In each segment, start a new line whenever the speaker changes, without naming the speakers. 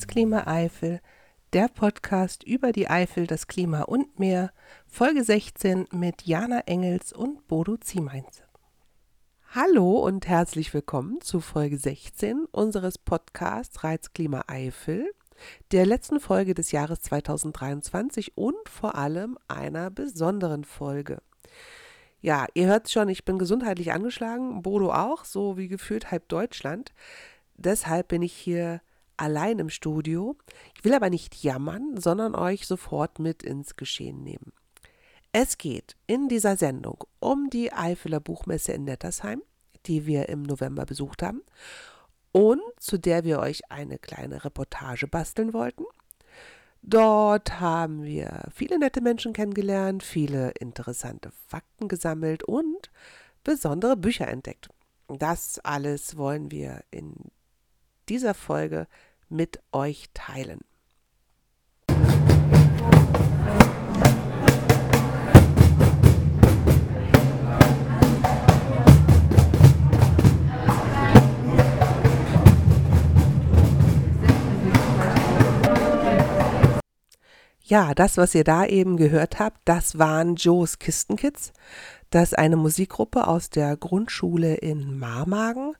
Reizklima Eifel, der Podcast über die Eifel, das Klima und mehr, Folge 16 mit Jana Engels und Bodo Ziemeinze. Hallo und herzlich willkommen zu Folge 16 unseres Podcasts Reizklima Eifel, der letzten Folge des Jahres 2023 und vor allem einer besonderen Folge. Ja, ihr hört schon, ich bin gesundheitlich angeschlagen, Bodo auch, so wie gefühlt halb Deutschland. Deshalb bin ich hier allein im Studio. Ich will aber nicht jammern, sondern euch sofort mit ins Geschehen nehmen. Es geht in dieser Sendung um die Eifeler Buchmesse in Nettersheim, die wir im November besucht haben und zu der wir euch eine kleine Reportage basteln wollten. Dort haben wir viele nette Menschen kennengelernt, viele interessante Fakten gesammelt und besondere Bücher entdeckt. Das alles wollen wir in dieser Folge mit euch teilen. Ja, das, was ihr da eben gehört habt, das waren Joes Kistenkids. Das ist eine Musikgruppe aus der Grundschule in Marmagen.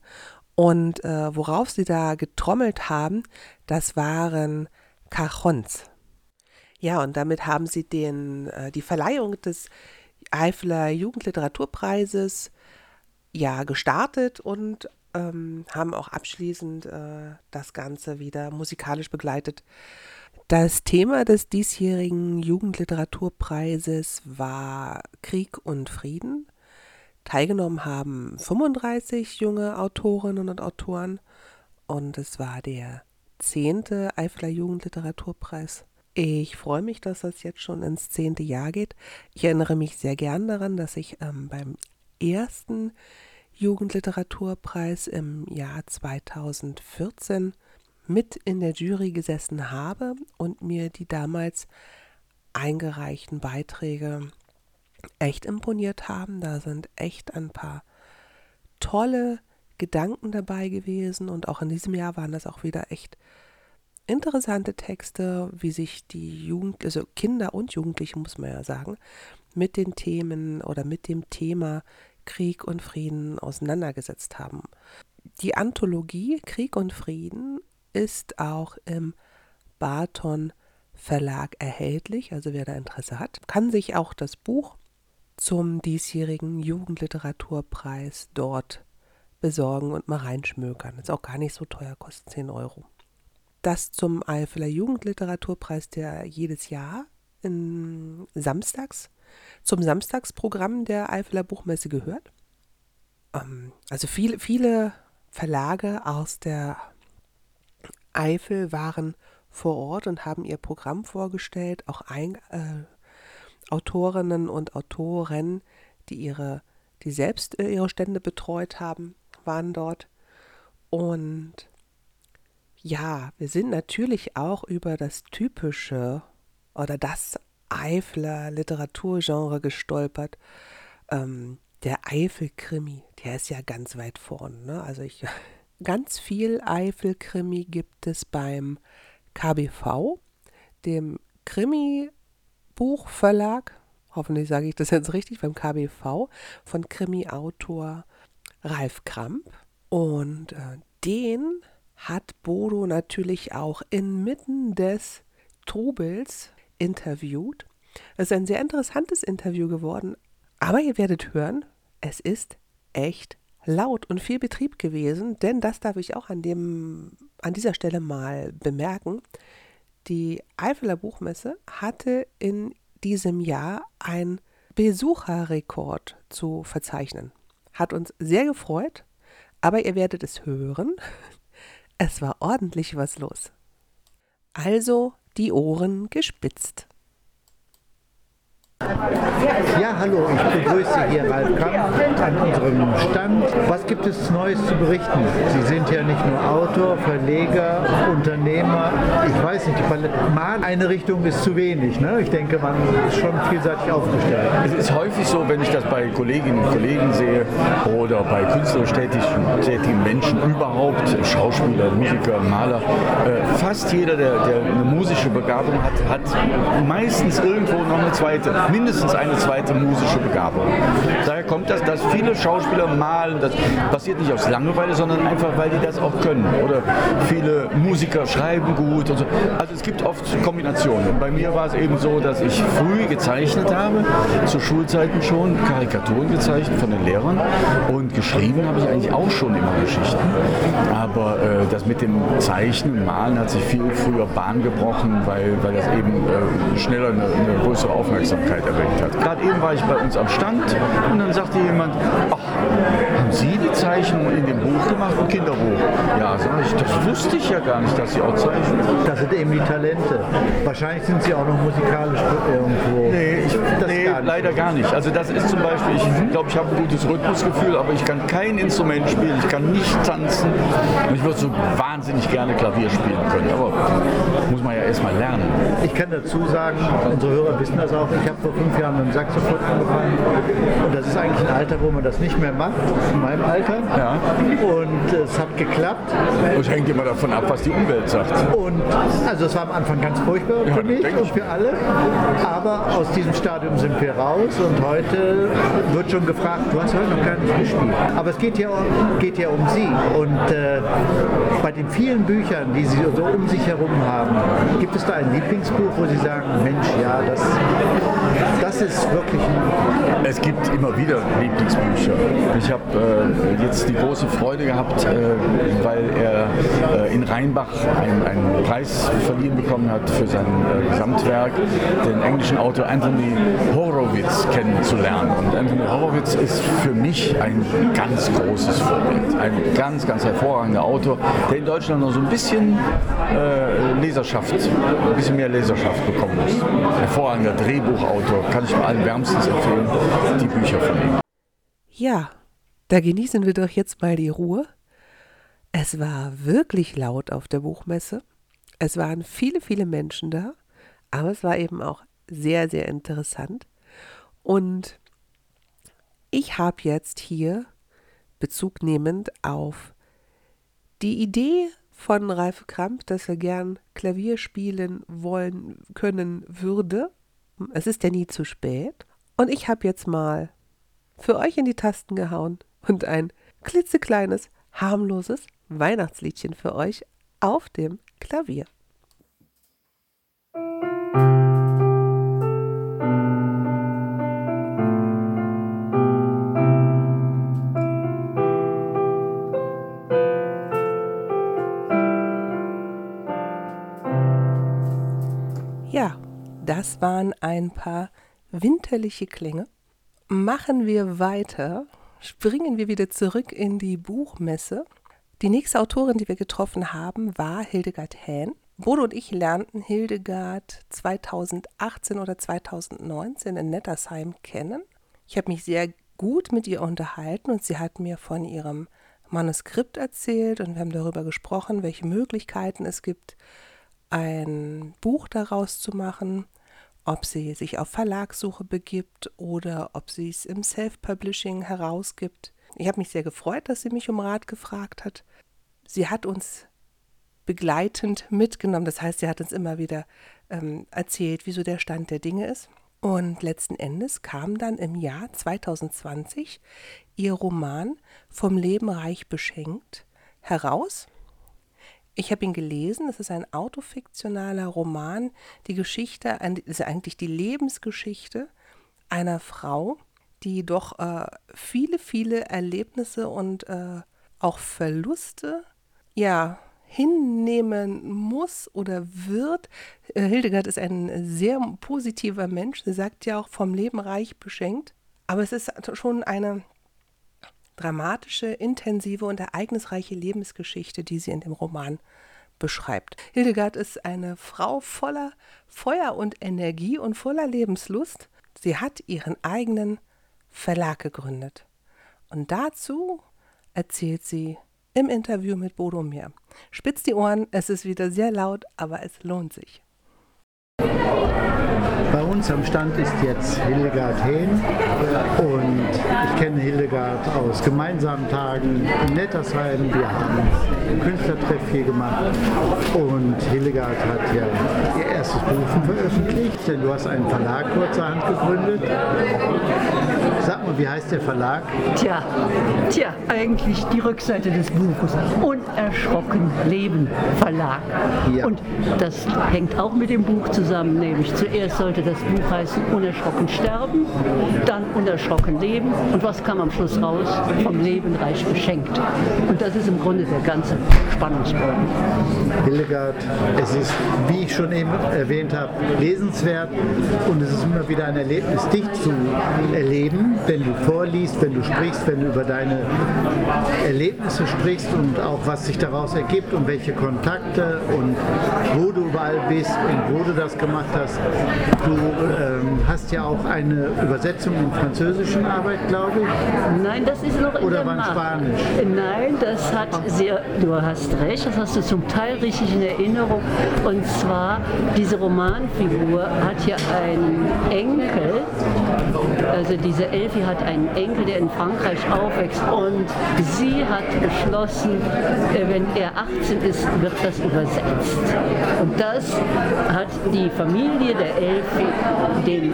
Und äh, worauf sie da getrommelt haben, das waren Cajons. Ja, und damit haben sie den, äh, die Verleihung des Eifeler Jugendliteraturpreises ja gestartet und ähm, haben auch abschließend äh, das Ganze wieder musikalisch begleitet. Das Thema des diesjährigen Jugendliteraturpreises war Krieg und Frieden. Teilgenommen haben 35 junge Autorinnen und Autoren und es war der zehnte Eifeler Jugendliteraturpreis. Ich freue mich, dass das jetzt schon ins zehnte Jahr geht. Ich erinnere mich sehr gern daran, dass ich ähm, beim ersten Jugendliteraturpreis im Jahr 2014 mit in der Jury gesessen habe und mir die damals eingereichten Beiträge echt imponiert haben. Da sind echt ein paar tolle Gedanken dabei gewesen und auch in diesem Jahr waren das auch wieder echt interessante Texte, wie sich die Jugend, also Kinder und Jugendliche, muss man ja sagen, mit den Themen oder mit dem Thema Krieg und Frieden auseinandergesetzt haben. Die Anthologie Krieg und Frieden ist auch im Barton Verlag erhältlich. Also wer da Interesse hat, kann sich auch das Buch zum diesjährigen Jugendliteraturpreis dort besorgen und mal reinschmökern. Ist auch gar nicht so teuer, kostet 10 Euro. Das zum Eifeler Jugendliteraturpreis, der jedes Jahr in Samstags zum Samstagsprogramm der Eifeler Buchmesse gehört. Ähm, also viele, viele Verlage aus der Eifel waren vor Ort und haben ihr Programm vorgestellt, auch ein, äh, Autorinnen und Autoren, die ihre, die selbst äh, ihre Stände betreut haben, waren dort. Und ja, wir sind natürlich auch über das typische oder das Eifler Literaturgenre gestolpert. Ähm, der Eifelkrimi, der ist ja ganz weit vorne. Ne? Also ich Ganz viel Eifelkrimi gibt es beim KBV, dem Krimi-Buchverlag. Hoffentlich sage ich das jetzt richtig, beim KBV von Krimi-Autor Ralf Kramp. Und äh, den hat Bodo natürlich auch inmitten des Trubels interviewt. Es ist ein sehr interessantes Interview geworden, aber ihr werdet hören, es ist echt laut und viel Betrieb gewesen, denn das darf ich auch an, dem, an dieser Stelle mal bemerken. Die Eifeler Buchmesse hatte in diesem Jahr einen Besucherrekord zu verzeichnen. Hat uns sehr gefreut, aber ihr werdet es hören. Es war ordentlich was los. Also die Ohren gespitzt.
Ja, hallo, ich begrüße hier Ralf Kamp an unserem Stand. Was gibt es Neues zu berichten? Sie sind ja nicht nur Autor, Verleger, Unternehmer. Ich weiß nicht. Mal eine Richtung ist zu wenig. Ne? Ich denke, man ist schon vielseitig aufgestellt.
Es ist häufig so, wenn ich das bei Kolleginnen und Kollegen sehe oder bei künstlerisch tätigen, tätigen Menschen überhaupt, Schauspieler, Musiker, Maler, äh, fast jeder, der, der eine musische Begabung hat, hat meistens irgendwo noch eine zweite, mindestens eine zweite musische Begabung. Daher kommt das, dass viele Schauspieler malen, das passiert nicht aus Langeweile, sondern einfach, weil die das auch können. Oder viele Musiker schreiben gut. Und so. Also es gibt oft Kombinationen. Bei mir war es eben so, dass ich früh gezeichnet habe, zu Schulzeiten schon, Karikaturen gezeichnet von den Lehrern und geschrieben habe ich eigentlich auch schon immer Geschichten. Aber äh, das mit dem Zeichnen und Malen hat sich viel früher Bahn gebrochen, weil, weil das eben äh, schneller eine, eine, größere Aufmerksamkeit erregt hat. Gerade eben war ich bei uns am Stand und dann sagte jemand, ach, haben Sie die Zeichnung in dem Buch gemacht, ein Kinderbuch? Ja, sag ich, das wusste ich ja gar nicht, dass Sie auch zeichnen.
Das sind eben die Talente. Wahrscheinlich sind Sie auch noch musikalisch irgendwo.
Nee, ich, nee gar leider gar nicht. Also das ist zum Beispiel, ich glaube, ich habe ein gutes Rhythmusgefühl, aber ich kann kein Instrument spielen, ich kann nicht tanzen und ich würde so wahnsinnig gerne Klavier spielen können, aber muss man ja erstmal lernen.
Ich kann dazu sagen, unsere Hörer wissen das auch, ich habe vor fünf Jahren mit dem Saxophon angefangen und das ist eigentlich ein Alter, wo man das nicht mehr macht, in meinem Alter. Ja. Und es hat geklappt.
Das hängt immer davon ab, was die Umwelt sagt.
Und also es war am Anfang ganz furchtbar ja, für mich und für alle, aber aus diesem Stadium sind wir raus und heute wird schon gefragt, du hast heute noch gar nicht gespielt. Aber es geht ja, geht ja um Sie und äh, bei den vielen Büchern, die Sie so um sich herum haben, gibt es da ein Lieblingsbuch, wo Sie sagen, Mensch, ja, das, das ist wirklich ein
Es gibt immer wieder Lieblingsbücher. Ich habe äh, jetzt die große Freude gehabt, äh, weil er äh, in Rheinbach einen, einen, Preis verliehen bekommen hat für sein äh, Gesamtwerk, den englischen Autor Anthony Horowitz kennenzulernen. Und Anthony Horowitz ist für mich ein ganz großes Vorbild. Ein ganz, ganz hervorragender Autor, der in Deutschland noch so ein bisschen äh, Leserschaft, ein bisschen mehr Leserschaft bekommen muss. Hervorragender Drehbuchautor, kann ich allen wärmstens empfehlen, die Bücher von ihm.
Ja, da genießen wir doch jetzt mal die Ruhe. Es war wirklich laut auf der Buchmesse. Es waren viele, viele Menschen da, aber es war eben auch sehr, sehr interessant. Und ich habe jetzt hier Bezug nehmend auf die Idee von Ralf Kramp, dass er gern Klavier spielen wollen können würde. Es ist ja nie zu spät. Und ich habe jetzt mal für euch in die Tasten gehauen und ein klitzekleines, harmloses Weihnachtsliedchen für euch auf dem Klavier. Ja, das waren ein paar winterliche Klänge. Machen wir weiter, springen wir wieder zurück in die Buchmesse. Die nächste Autorin, die wir getroffen haben, war Hildegard Hähn. Bodo und ich lernten Hildegard 2018 oder 2019 in Nettersheim kennen. Ich habe mich sehr gut mit ihr unterhalten und sie hat mir von ihrem Manuskript erzählt und wir haben darüber gesprochen, welche Möglichkeiten es gibt, ein Buch daraus zu machen, ob sie sich auf Verlagssuche begibt oder ob sie es im Self-Publishing herausgibt. Ich habe mich sehr gefreut, dass sie mich um Rat gefragt hat. Sie hat uns begleitend mitgenommen, das heißt, sie hat uns immer wieder ähm, erzählt, wieso der Stand der Dinge ist. Und letzten Endes kam dann im Jahr 2020 ihr Roman Vom Leben reich beschenkt heraus. Ich habe ihn gelesen. Es ist ein autofiktionaler Roman. Die Geschichte, ist eigentlich die Lebensgeschichte einer Frau, die doch äh, viele, viele Erlebnisse und äh, auch Verluste, ja, hinnehmen muss oder wird. Äh, Hildegard ist ein sehr positiver Mensch. Sie sagt ja auch vom Leben reich beschenkt. Aber es ist schon eine dramatische, intensive und ereignisreiche Lebensgeschichte, die sie in dem Roman beschreibt. Hildegard ist eine Frau voller Feuer und Energie und voller Lebenslust. Sie hat ihren eigenen Verlag gegründet. Und dazu erzählt sie im Interview mit Bodo Meer. Spitzt die Ohren, es ist wieder sehr laut, aber es lohnt sich.
Uns am Stand ist jetzt Hildegard Hehn und ich kenne Hildegard aus gemeinsamen Tagen in Nettersheim. Wir haben einen Künstlertreff hier gemacht und Hildegard hat ja ihr erstes Buch veröffentlicht, denn du hast einen Verlag kurzerhand gegründet. Sag mal, wie heißt der Verlag?
Tja, tja, eigentlich die Rückseite des Buches. Unerschrocken Leben Verlag. Ja. Und das hängt auch mit dem Buch zusammen, nämlich zuerst sollte das Buch heißen Unerschrocken sterben, dann Unerschrocken leben und was kam am Schluss raus? Vom Leben reich beschenkt. Und das ist im Grunde der ganze Spannungsbogen.
Hildegard, es ist, wie ich schon eben erwähnt habe, lesenswert und es ist immer wieder ein Erlebnis, dich zu erleben, wenn du vorliest, wenn du sprichst, wenn du über deine Erlebnisse sprichst und auch was sich daraus ergibt und welche Kontakte und wo du überall bist und wo du das gemacht hast. Du ähm, hast ja auch eine Übersetzung in französischen Arbeit, glaube ich.
Nein, das ist noch in
Oder war Spanisch?
Nein, das hat sehr, du hast recht, das hast du zum Teil richtig in Erinnerung. Und zwar, diese Romanfigur hat ja einen Enkel, also diese Elfie hat einen Enkel, der in Frankreich aufwächst und sie hat beschlossen, äh, wenn er 18 ist, wird das übersetzt. Und das hat die Familie der Elfie dem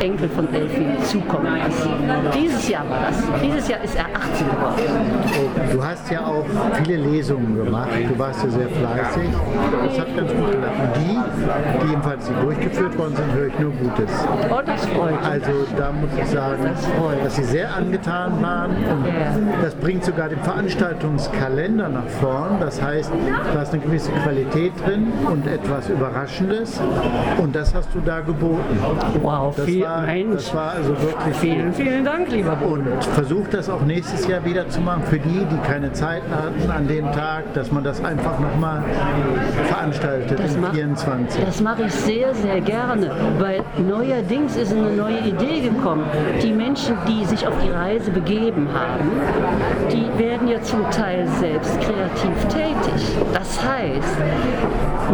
Enkel von Elfie zukommen lassen. Dieses Jahr war das. Dieses Jahr ist er 18 geworden.
Du hast ja auch viele Lesungen gemacht. Du warst ja sehr fleißig. Das hat ganz gut geklappt. Und die, die jedenfalls durchgeführt worden sind, höre ich nur Gutes.
Oh, das freut mich.
Also da muss ich sagen, das dass sie sehr angetan waren. Und das bringt sogar den Veranstaltungskalender nach vorn. Das heißt, da ist eine gewisse Qualität drin und etwas Überraschendes. Und das hast du da geboten.
Wow,
das
viel,
war,
Mensch.
Das war also wirklich
Vielen, gut. vielen Dank, lieber
Bruder. Und versuch das auch nächstes Jahr wieder zu machen. Für die, die keine Zeit hatten an dem Tag, dass man das einfach nochmal veranstaltet das im 24.
Das mache ich sehr, sehr gerne, weil neuerdings ist eine neue Idee gekommen. Die Menschen, die sich auf die Reise begeben haben, die werden ja zum Teil selbst kreativ tätig. Das heißt,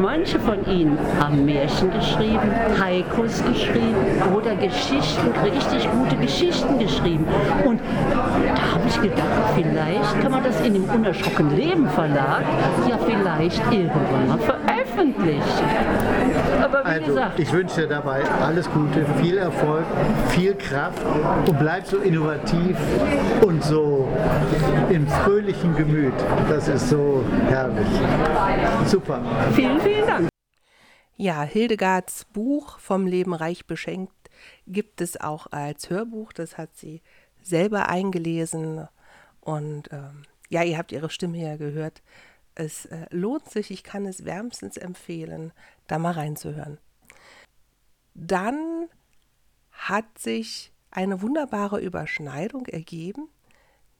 manche von ihnen haben Märchen geschrieben, Haikus geschrieben oder Geschichten, richtig gute Geschichten geschrieben. Und da habe ich gedacht, vielleicht kann man das in dem Unerschrocken Leben Verlag ja vielleicht irgendwann mal veröffentlichen.
Aber wie also, gesagt, ich wünsche dir dabei alles Gute, viel Erfolg, viel Kraft und bleib so innovativ und so im fröhlichen Gemüt. Das ist so herrlich. Super.
Vielen, vielen Dank.
Ja, Hildegards Buch Vom Leben reich beschenkt gibt es auch als Hörbuch. Das hat sie selber eingelesen. Und ähm, ja, ihr habt ihre Stimme ja gehört. Es äh, lohnt sich, ich kann es wärmstens empfehlen, da mal reinzuhören. Dann hat sich eine wunderbare Überschneidung ergeben,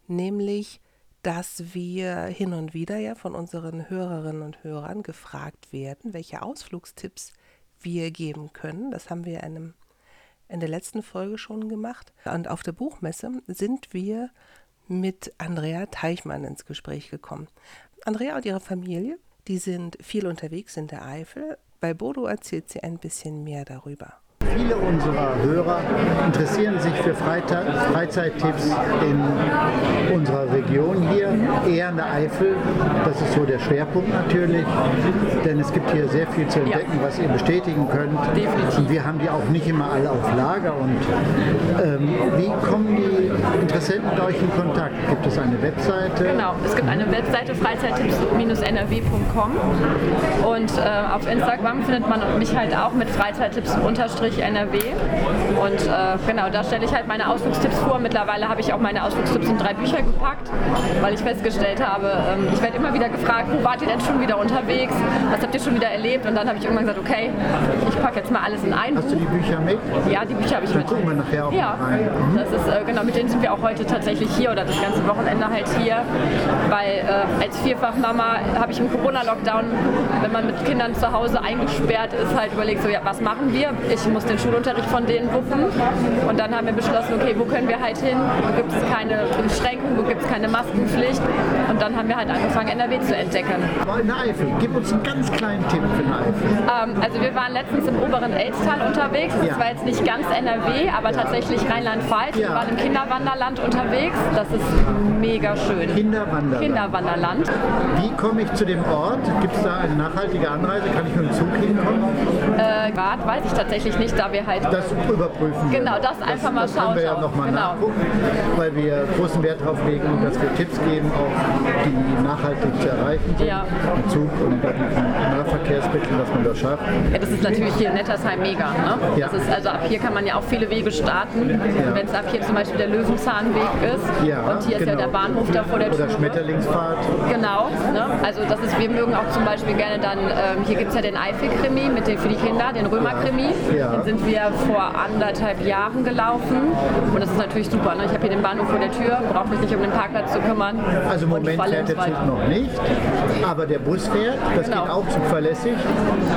nämlich dass wir hin und wieder ja von unseren Hörerinnen und Hörern gefragt werden, welche Ausflugstipps wir geben können. Das haben wir in, einem, in der letzten Folge schon gemacht. Und auf der Buchmesse sind wir mit Andrea Teichmann ins Gespräch gekommen. Andrea und ihre Familie, die sind viel unterwegs in der Eifel. Bei Bodo erzählt sie ein bisschen mehr darüber.
Viele unserer Hörer interessieren sich für Freizeittipps in unserer Region hier, eher in der Eifel. Das ist so der Schwerpunkt natürlich, denn es gibt hier sehr viel zu entdecken, ja. was ihr bestätigen könnt. Definitiv. Und wir haben die auch nicht immer alle auf Lager. Und ähm, wie kommen die Interessenten mit euch in Kontakt? Gibt es eine Webseite?
Genau, es gibt eine Webseite freizeittipps-nrw.com und äh, auf Instagram findet man mich halt auch mit Freizeittipps unterstrich NRW. Und äh, genau, da stelle ich halt meine Ausflugstipps vor. Mittlerweile habe ich auch meine Ausflugstipps in drei Bücher gepackt, weil ich festgestellt habe, ähm, ich werde immer wieder gefragt, wo wart ihr denn schon wieder unterwegs? Was habt ihr schon wieder erlebt? Und dann habe ich irgendwann gesagt, okay, ich packe jetzt mal alles in ein
Hast
Buch.
du die Bücher mit?
Ja, die Bücher habe ich
Dann
mit.
gucken wir nachher auch
Ja,
rein. Mhm.
das ist äh, genau, mit denen sind wir auch heute tatsächlich hier oder das ganze Wochenende halt hier, weil äh, als Vierfachmama habe ich im Corona-Lockdown, wenn man mit Kindern zu Hause eingesperrt ist, halt überlegt, so ja, was machen wir? Ich muss den Schulunterricht von denen wuppen und dann haben wir beschlossen, okay, wo können wir halt hin? Wo gibt es keine Beschränkungen, wo gibt es keine Maskenpflicht? Und dann haben wir halt angefangen, NRW zu entdecken.
In der Eifel, gib uns einen ganz kleinen Tipp für den Eifel.
Ähm, also wir waren letztens im oberen Elztal unterwegs. Das
Ja.
war jetzt nicht ganz NRW, aber tatsächlich Rheinland-Pfalz. Wir
Ja.
waren im Kinderwanderland unterwegs. Das ist mega schön.
Kinderwanderland.
Kinderwanderland.
Wie komme ich zu dem Ort? Gibt es da eine nachhaltige Anreise? Kann ich mit dem Zug hinkommen?
Äh, weiß ich tatsächlich nicht, da wir halt
Das überprüfen.
Genau, das einfach mal
das können wir ja
schauen.
nochmal
Genau.
nachgucken, weil wir großen Wert darauf legen, dass wir Tipps geben, auch die nachhaltig zu erreichen sind.
Ja.
Mit Zug und mit Nahverkehrsmitteln, dass man das schafft.
Ja, das ist natürlich hier in Nettersheim mega. Ne?
Ja.
Das ist, also ab hier kann man ja auch viele Wege starten. Und Wenn es ab hier zum Beispiel der Löwenzahnweg ist
Ja,
und hier ist ja
genau.
der Bahnhof da vor der Tür.
Oder Schmetterlingsfahrt.
Genau, ne? also das ist, wir mögen auch zum Beispiel gerne dann, ähm, hier gibt es ja den Eifel-Krimi mit den, für die Kinder, den Römer-Krimi.
Ja.
Den sind wir vor anderthalb Jahren gelaufen und das ist natürlich super. Ne? Ich habe hier den Bahnhof vor der Tür, brauche mich nicht um den Parkplatz zu kümmern.
Also im Moment fährt der Zug noch nicht, aber der Bus fährt. Das
Genau.
geht auch zuverlässig.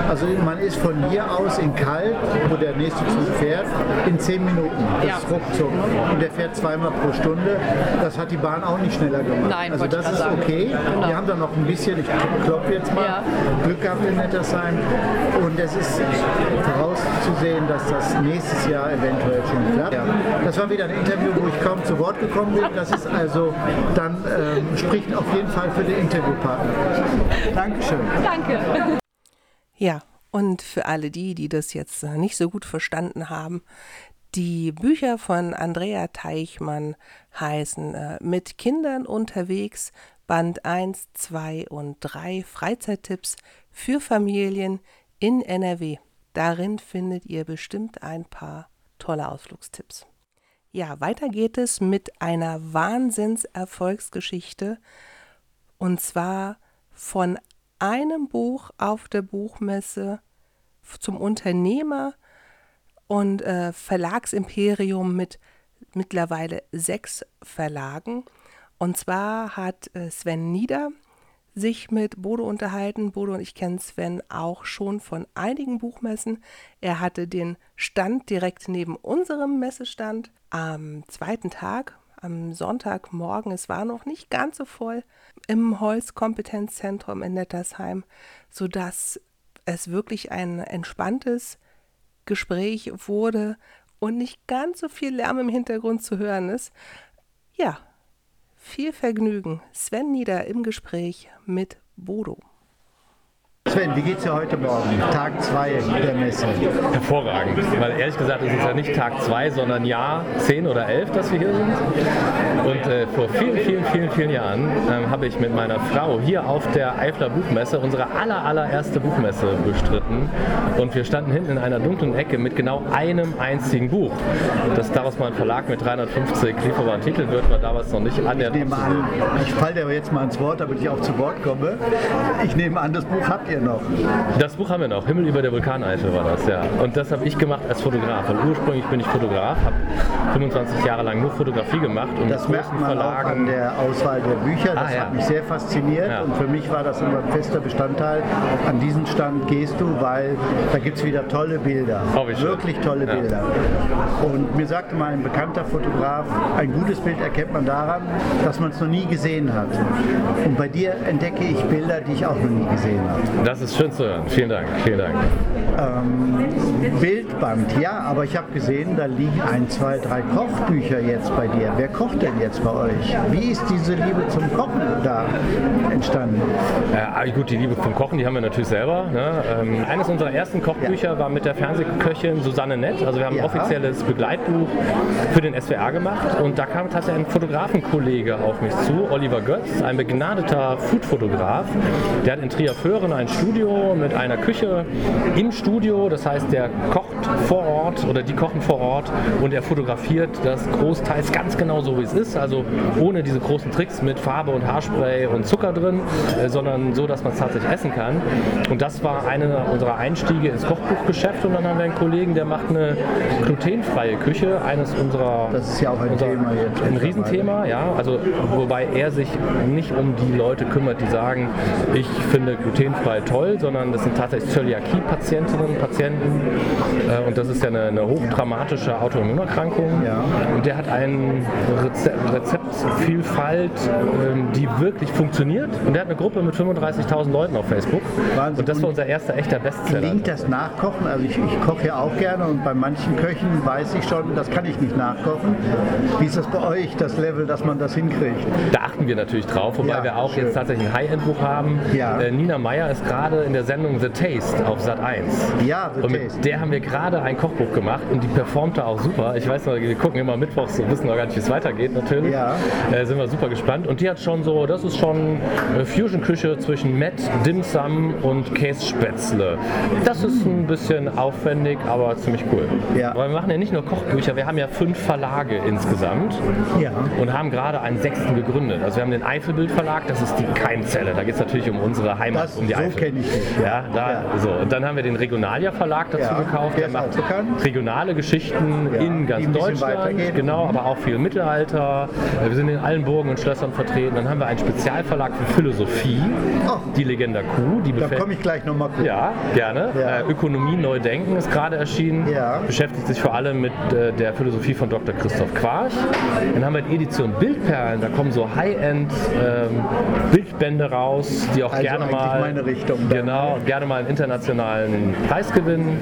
Also man ist von hier aus in Kalk, wo der nächste Zug fährt, in zehn Minuten. Das
Ja.
ist ruckzuck. Und der fährt zweimal pro Stunde. Das hat die Bahn auch nicht schneller gemacht.
Nein,
also das ist
sagen.
okay.
Genau.
Wir haben da noch ein bisschen, ich klopfe jetzt mal,
Ja.
Glück gehabt in Nettersheim. Und es ist vorauszusehen, dass das nächstes Jahr eventuell schon klappt. Das war wieder ein Interview, wo ich kaum zu Wort gekommen bin. Das ist also dann ähm, spricht auf jeden Fall für den Interviewpartner. Dankeschön.
Danke.
Ja, und für alle die, die das jetzt äh, nicht so gut verstanden haben, die Bücher von Andrea Teichmann heißen äh, Mit Kindern unterwegs, Band 1, 2 und 3 Freizeittipps für Familien in NRW. Darin findet ihr bestimmt ein paar tolle Ausflugstipps. Ja, weiter geht es mit einer Wahnsinnserfolgsgeschichte und zwar von einem Buch auf der Buchmesse zum Unternehmer und äh, Verlagsimperium mit mittlerweile sechs Verlagen. Und zwar hat äh, Sven Nieder sich mit Bodo unterhalten. Bodo und ich kennen Sven auch schon von einigen Buchmessen. Er hatte den Stand direkt neben unserem Messestand am zweiten Tag, am Sonntagmorgen. Es war noch nicht ganz so voll im Holzkompetenzzentrum in Nettersheim, sodass es wirklich ein entspanntes Gespräch wurde und nicht ganz so viel Lärm im Hintergrund zu hören ist. Ja, viel Vergnügen. Sven Nieder im Gespräch mit Bodo.
Sven, wie geht's dir heute Morgen? Tag 2 der Messe.
Hervorragend, weil ehrlich gesagt ist es ja nicht Tag 2, sondern Jahr 10 oder 11, dass wir hier sind. Und äh, vor vielen, vielen, vielen, vielen Jahren ähm, habe ich mit meiner Frau hier auf der Eifler Buchmesse unsere aller, allererste Buchmesse bestritten. Und wir standen hinten in einer dunklen Ecke mit genau einem einzigen Buch. Dass daraus mal ein Verlag mit 350 lieferbaren Titeln wird, war damals noch nicht an der
Ich nehme an, ich falle dir aber jetzt mal ins Wort, damit ich auch zu Wort komme. Ich nehme an, das Buch habt ihr noch.
Das Buch haben wir noch. Himmel über der Vulkaneifel war das, ja. Und das habe ich gemacht als Fotograf. Und ursprünglich bin ich Fotograf, habe 25 Jahre lang nur Fotografie gemacht und
Das merkt man auch an
Verlagen.
der Auswahl der Bücher. Das
Ah, ja.
hat mich sehr fasziniert
Ja.
und für mich war das immer ein fester Bestandteil. An diesen Stand gehst du, weil da gibt es wieder tolle Bilder.
Oh.
Wirklich tolle
Ja.
Bilder. Und mir sagte mal ein bekannter Fotograf, ein gutes Bild erkennt man daran, dass man es noch nie gesehen hat. Und bei dir entdecke ich Bilder, die ich auch noch nie gesehen habe.
Das ist schön zu hören. Vielen Dank, vielen Dank.
Bildband, ja, aber ich habe gesehen, da liegen ein, zwei, drei Kochbücher jetzt bei dir. Wer kocht denn jetzt bei euch? Wie ist diese Liebe zum Kochen da entstanden?
Äh, aber gut, die Liebe vom Kochen, die haben wir natürlich selber. Ne? Ähm, eines unserer ersten Kochbücher war mit der Fernsehköchin Susanne Nett. Also wir haben
Ja.
ein offizielles Begleitbuch für den SWR gemacht und da kam tatsächlich ein Fotografenkollege auf mich zu, Oliver Götz, ein begnadeter Foodfotograf. Der hat in Trier-Föhren ein Studio mit einer Küche im Studio. Das heißt, der kocht kocht vor Ort oder die kochen vor Ort und er fotografiert das großteils ganz genau so, wie es ist. Also ohne diese großen Tricks mit Farbe und Haarspray und Zucker drin, äh, sondern so, dass man es tatsächlich essen kann. Und das war einer unserer Einstiege ins Kochbuchgeschäft. Und dann haben wir einen Kollegen, der macht eine glutenfreie Küche, eines unserer.
Das ist ja auch ein
unser,
Thema jetzt.
Ein Riesenthema, ja. Also wobei er sich nicht um die Leute kümmert, die sagen, ich finde glutenfrei toll, sondern das sind tatsächlich Zöliakie-Patientinnen und Patienten. Äh, und das ist ja eine, eine hochdramatische Autoimmunerkrankung.
Ja.
Und der hat eine Rezeptvielfalt, ähm, die wirklich funktioniert. Und der hat eine Gruppe mit 35.000 Leuten auf Facebook.
Wahnsinn.
Und das war unser erster echter Bestseller.
Gelingt das Nachkochen? Also ich, ich koche ja auch gerne und bei manchen Köchen weiß ich schon, das kann ich nicht nachkochen. Wie ist das bei euch, das Level, dass man das hinkriegt?
Da achten wir natürlich drauf, wobei
Ja,
wir auch
schön.
jetzt tatsächlich ein High-End-Buch haben.
Ja.
Äh, Nina Meyer ist gerade in der Sendung The Taste auf Sat 1.
Ja, The
und mit
Taste.
der haben wir gerade ein Kochbuch gemacht und die performt da auch super. Ich weiß noch, wir gucken immer mittwochs und wissen noch gar nicht, wie es weitergeht natürlich.
Ja.
Äh, sind wir super gespannt. Und die hat schon so, das ist schon äh, Fusion-Küche zwischen Met, Dim Sum und Kässpätzle. Das ist ein bisschen aufwendig, aber ziemlich cool.
Ja.
Aber wir machen ja nicht nur Kochbücher, wir haben ja fünf Verlage insgesamt
Ja.
und haben gerade einen sechsten gegründet. Also wir haben den Eifelbild Verlag, das ist die Keimzelle. Da geht es natürlich um unsere Heimat,
Das-
um die
so
Eifel.
kenn ich dich.
Ja, da,
Ja.
so. Und dann haben wir den Regionalia Verlag dazu gekauft.
der
macht regionale Geschichten
Ja,
in ganz Deutschland. Genau, aber auch viel Mittelalter. Wir sind in allen Burgen und Schlössern vertreten. Dann haben wir einen Spezialverlag für Philosophie,
Oh.
die Legenda Q. Die
Da komme ich gleich nochmal gucken.
ja, gerne.
Ja.
Äh, Ökonomie neu denken ist gerade erschienen.
Ja.
Beschäftigt sich vor allem mit äh, der Philosophie von Dr. Christoph Quarch. Dann haben wir die Edition Bildperlen. Da kommen so High-End ähm, Bildbände raus, die auch
Also
gerne mal
meine Richtung
genau gerne mal einen internationalen Preis gewinnen.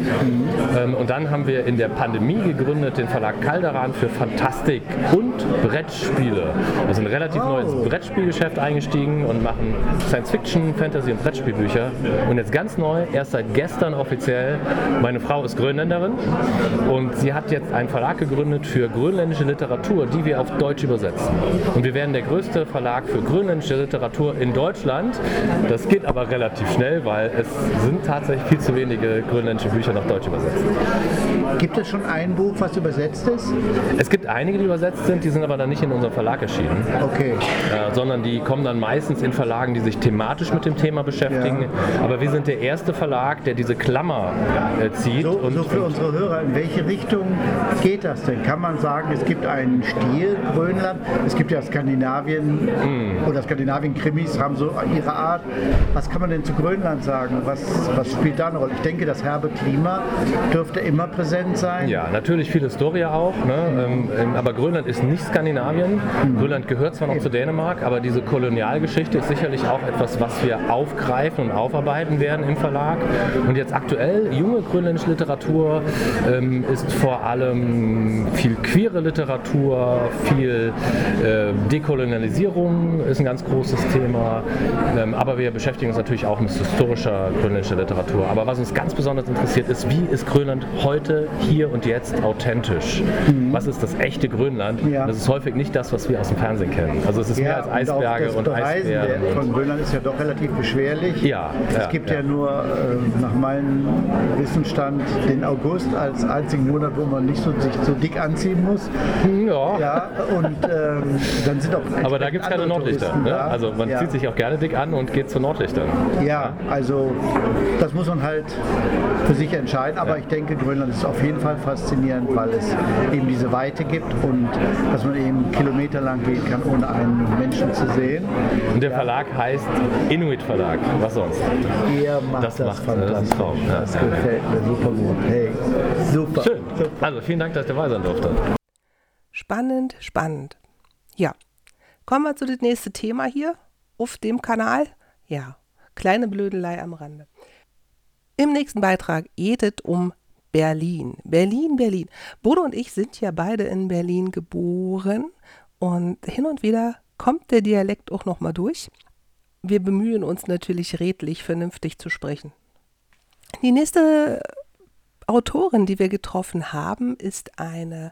Ähm, und dann haben wir in der Pandemie gegründet den Verlag Calderan für Fantastik und Brettspiele. Also ein relativ
Oh.
neues Brettspielgeschäft eingestiegen und machen Science-Fiction, Fantasy und Brettspielbücher. Und jetzt ganz neu, erst seit gestern offiziell, meine Frau ist Grönländerin und sie hat jetzt einen Verlag gegründet für grönländische Literatur, die wir auf Deutsch übersetzen. Und wir werden der größte Verlag für grönländische Literatur in Deutschland. Das geht aber relativ schnell, weil es sind tatsächlich viel zu wenige grönländische Bücher nach Deutsch übersetzt.
Gibt es schon ein Buch, was übersetzt ist?
Es gibt einige, die übersetzt sind, die sind aber dann nicht in unserem Verlag erschienen.
Okay.
äh, sondern die kommen dann meistens in Verlagen, die sich thematisch mit dem Thema beschäftigen. Aber wir sind der erste Verlag, der diese Klammer äh, zieht.
So,
und,
so für unsere Hörer, in welche Richtung geht das denn? Kann man sagen, es gibt einen Stil, Grönland, es gibt ja Skandinavien
Hm.
oder Skandinavien-Krimis haben so ihre Art. Was kann man denn zu Grönland sagen? Was, was spielt da eine Rolle? Ich denke, das herbe Klima dürfte immer präsent sein.
ja, natürlich viel Historie auch, ne? ähm, ähm, aber Grönland ist nicht Skandinavien. Grönland gehört zwar noch zu Dänemark, aber diese Kolonialgeschichte ist sicherlich auch etwas, was wir aufgreifen und aufarbeiten werden im Verlag. Und jetzt aktuell, junge grönländische Literatur ähm, ist vor allem viel queere Literatur, viel äh, Dekolonialisierung ist ein ganz großes Thema. Ähm, aber wir beschäftigen uns natürlich auch mit historischer grönländischer Literatur. Aber was uns ganz besonders interessiert ist, wie ist Grönland heute, hier und jetzt authentisch? Was ist das echte Grönland?
Mhm. Ja.
Das ist häufig nicht das, was wir aus dem Fernsehen kennen. Also es ist mehr als
und auch
Eisberge
das
und
der,
Eisbären.
von Grönland ist ja doch relativ beschwerlich.
Ja,
es
ja,
gibt
ja.
ja, nur äh, nach meinem Wissensstand den August als einzigen Monat, wo man nicht so, sich so dick anziehen muss.
Und, ja.
Ja, und ähm, dann sind auch
Aber da gibt es keine Nordlichter. Ne? Also man
ja.
zieht sich auch gerne dick an und geht zu Nordlichtern.
Ja, also das muss man halt für sich entscheiden. Aber ich denke, Grönland ist auf jeden Fall faszinierend, weil es eben diese Weite gibt und dass man eben kilometerlang gehen kann, ohne einen Menschen zu sehen.
Und der Verlag heißt Inuit Verlag. Was sonst?
Ihr macht
Das
das,
macht- das ist
fantastisch.
ein Traum, ja.
Das gefällt mir super gut. Hey, super.
Schön. Also vielen Dank, dass ich dabei sein durfte.
Spannend, spannend. Ja, kommen wir zu dem nächsten Thema hier auf dem Kanal. Ja, kleine Blödelei am Rande. Im nächsten Beitrag geht es um Berlin. Berlin, Berlin. Bodo und ich sind ja beide in Berlin geboren und hin und wieder kommt der Dialekt auch nochmal durch. Wir bemühen uns natürlich redlich, vernünftig zu sprechen. Die nächste Autorin, die wir getroffen haben, ist eine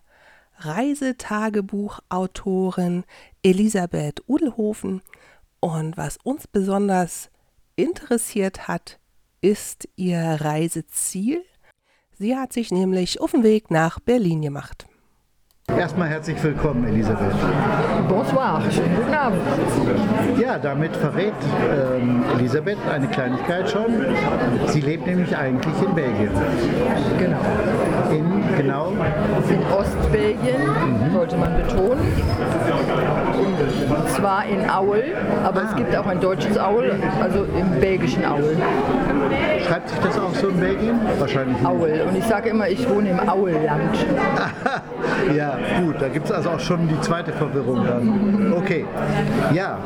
Reisetagebuchautorin Elisabeth Udelhofen. Und was uns besonders interessiert hat, ist ihr Reiseziel. Sie hat sich nämlich auf den Weg nach Berlin gemacht.
Erstmal herzlich willkommen, Elisabeth.
Bonsoir, schönen guten Abend.
Ja, damit verrät ähm, Elisabeth eine Kleinigkeit schon. Sie lebt nämlich eigentlich in Belgien.
Genau.
In genau
In Ostbelgien,
Mhm.
sollte man betonen. Und zwar in Aul, aber
Ah.
es gibt auch ein deutsches Aul, also im belgischen Aul.
schreibt sich das auch so in Belgien? Wahrscheinlich nicht.
Aul. Und ich sage immer, ich wohne im Aulland.
Ja, gut, da gibt es also auch schon die zweite Verwirrung dann. Okay, ja,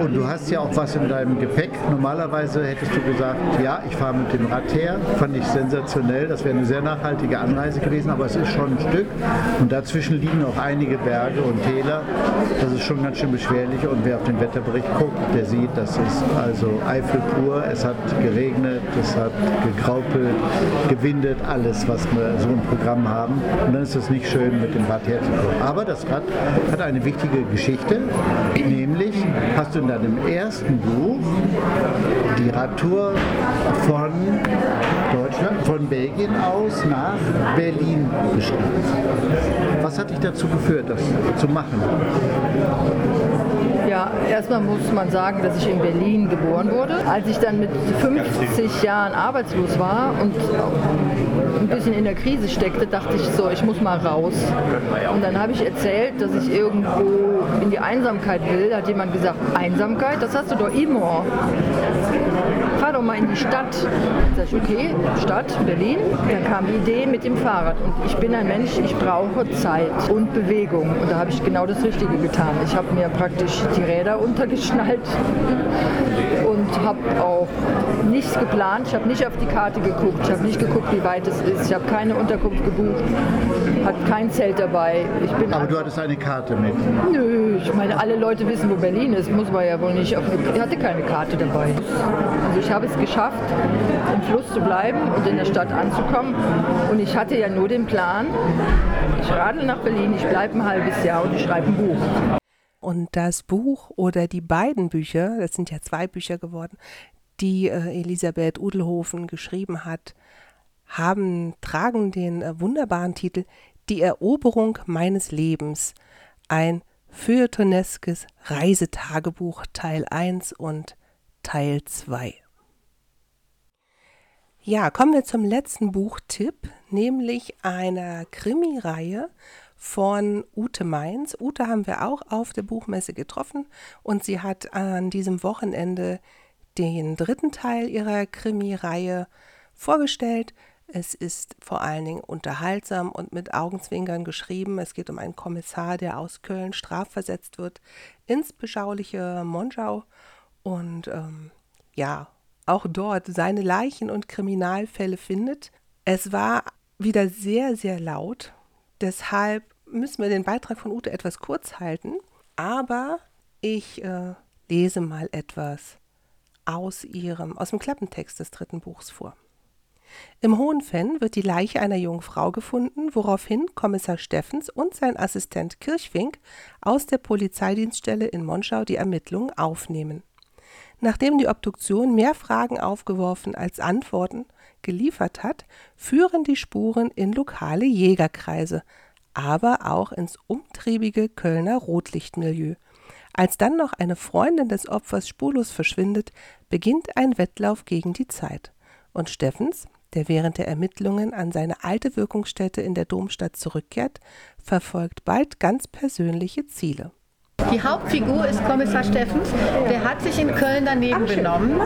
und du hast ja auch was in deinem Gepäck. Normalerweise hättest du gesagt, ja, ich fahre mit dem Rad her. Fand ich sensationell, das wäre eine sehr nachhaltige Anreise gewesen, aber es ist schon ein Stück. Und dazwischen liegen auch einige Berge und Täler. Das ist schon ganz schön beschwerlich. Und wer auf den Wetterbericht guckt, der sieht, das ist also Eifel pur. Es hat geregnet, es hat gekraupelt, gewindet, alles, was wir so im Programm haben. Und dann ist es nicht schön, mit dem Rad herzukommen. Aber das Rad hat eine wichtige Geschichte, nämlich hast du in deinem ersten Buch die Radtour von Deutschland, von Belgien aus nach Berlin beschrieben. Was hat dich dazu geführt, das zu machen?
Ja, erstmal muss man sagen, dass ich in Berlin geboren wurde. Als ich dann mit 50 Jahren arbeitslos war und ein bisschen in der Krise steckte, dachte ich so, ich muss mal raus. Und dann habe ich erzählt, dass ich irgendwo in die Einsamkeit will. Da hat jemand gesagt, Einsamkeit, das hast du doch immer. Mal in die Stadt. Sag ich, okay, Stadt, Berlin. Dann kam die Idee mit dem Fahrrad. Und ich bin ein Mensch, ich brauche Zeit und Bewegung. Und da habe ich genau das Richtige getan. Ich habe mir praktisch die Räder untergeschnallt und habe auch nichts geplant. Ich habe nicht auf die Karte geguckt. Ich habe nicht geguckt, wie weit es ist. Ich habe keine Unterkunft gebucht. Hatte kein Zelt dabei. Ich bin
Aber du hattest eine Karte mit.
Nö, ich meine, alle Leute wissen, wo Berlin ist. Muss man ja wohl nicht. Ich hatte keine Karte dabei. Also ich habe es geschafft, im Fluss zu bleiben und in der Stadt anzukommen. Und ich hatte ja nur den Plan, ich radel nach Berlin, ich bleibe ein halbes Jahr und ich schreibe ein Buch.
Und das Buch oder die beiden Bücher, das sind ja zwei Bücher geworden, die äh, Elisabeth Udelhofen geschrieben hat, haben, tragen den äh, wunderbaren Titel Die Eroberung meines Lebens. Ein feuilletonneskes Reisetagebuch Teil 1 und Teil 2. Ja, kommen wir zum letzten Buchtipp, nämlich einer Krimireihe von Ute Mainz. Ute haben wir auch auf der Buchmesse getroffen und sie hat an diesem Wochenende den dritten Teil ihrer Krimireihe vorgestellt. Es ist vor allen Dingen unterhaltsam und mit Augenzwinkern geschrieben. Es geht um einen Kommissar, der aus Köln strafversetzt wird ins beschauliche Monschau und ähm, ja, auch dort seine Leichen und Kriminalfälle findet. Es war wieder sehr, sehr laut. Deshalb müssen wir den Beitrag von Ute etwas kurz halten. Aber ich äh, lese mal etwas aus ihrem, aus dem Klappentext des dritten Buchs vor. Im Hohenfenn wird die Leiche einer jungen Frau gefunden, woraufhin Kommissar Steffens und sein Assistent Kirchfink aus der Polizeidienststelle in Monschau die Ermittlungen aufnehmen. Nachdem die Obduktion mehr Fragen aufgeworfen als Antworten geliefert hat, führen die Spuren in lokale Jägerkreise, aber auch ins umtriebige Kölner Rotlichtmilieu. Als dann noch eine Freundin des Opfers spurlos verschwindet, beginnt ein Wettlauf gegen die Zeit. Und Steffens, der während der Ermittlungen an seine alte Wirkungsstätte in der Domstadt zurückkehrt, verfolgt bald ganz persönliche Ziele.
Die Hauptfigur ist Kommissar Steffens. Der hat sich in Köln daneben benommen.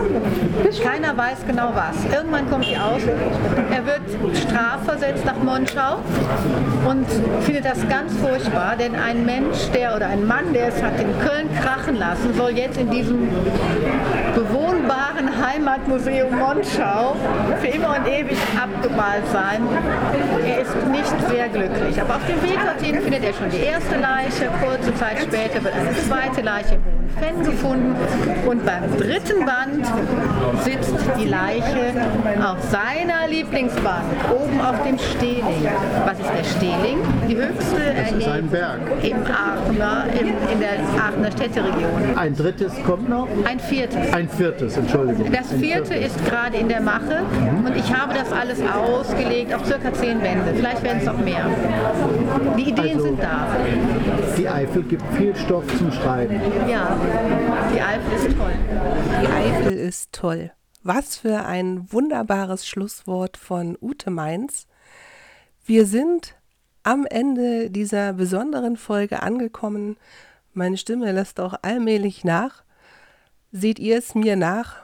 Keiner weiß genau was. Irgendwann kommt die aus. Er wird strafversetzt nach Monschau und findet das ganz furchtbar, denn ein Mensch, der oder ein Mann, der es hat in Köln krachen lassen, soll jetzt in diesem bewohnbaren Heimatmuseum Monschau für immer und ewig abgemalt sein. Er ist nicht sehr glücklich. Aber auf dem Weg dorthin findet er schon die erste Leiche. Kurze Zeit später wird eine zweite Leiche im Fan gefunden und beim dritten Band die Leiche auf seiner Lieblingsbank, oben auf dem Stehling. Was ist der Stehling? Die höchste
Berg.
im Aachener, im, in der Aachener Städteregion.
Ein drittes kommt noch?
Ein viertes.
Ein viertes, Entschuldigung.
Das vierte ist gerade in der Mache und ich habe das alles ausgelegt auf circa zehn Bände. Vielleicht werden es auch mehr. Die Ideen
Also-
sind da.
Die Eifel gibt viel Stoff zum Schreiben.
Ja, die Eifel ist toll.
Die Eifel ist toll. Was für ein wunderbares Schlusswort von Ute Mainz. Wir sind am Ende dieser besonderen Folge angekommen. Meine Stimme lässt auch allmählich nach. Seht ihr es mir nach?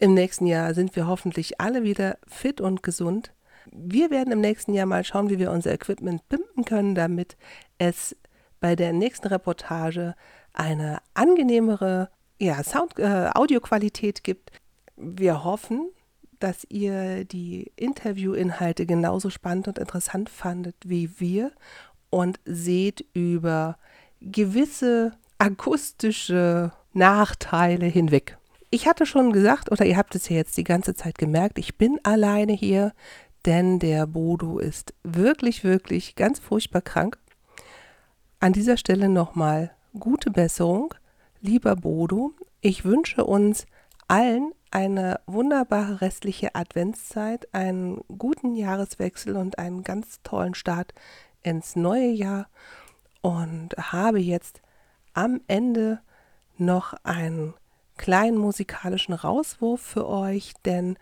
Im nächsten Jahr sind wir hoffentlich alle wieder fit und gesund. Wir werden im nächsten Jahr mal schauen, wie wir unser Equipment pimpen können, damit es bei der nächsten Reportage eine angenehmere ja, Sound, äh, Audioqualität gibt. Wir hoffen, dass ihr die Interviewinhalte genauso spannend und interessant fandet wie wir und seht über gewisse akustische Nachteile hinweg. Ich hatte schon gesagt, oder ihr habt es ja jetzt die ganze Zeit gemerkt, ich bin alleine hier, denn der Bodo ist wirklich, wirklich ganz furchtbar krank. An dieser Stelle nochmal gute Besserung, lieber Bodo. Ich wünsche uns allen eine wunderbare restliche Adventszeit, einen guten Jahreswechsel und einen ganz tollen Start ins neue Jahr und habe jetzt am Ende noch einen kleinen musikalischen Rauswurf für euch, denn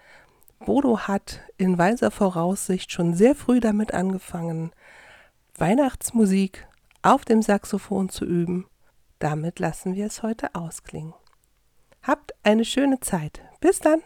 Bodo hat in weiser Voraussicht schon sehr früh damit angefangen, Weihnachtsmusik auf dem Saxophon zu üben. Damit lassen wir es heute ausklingen. Habt eine schöne Zeit. Bis dann.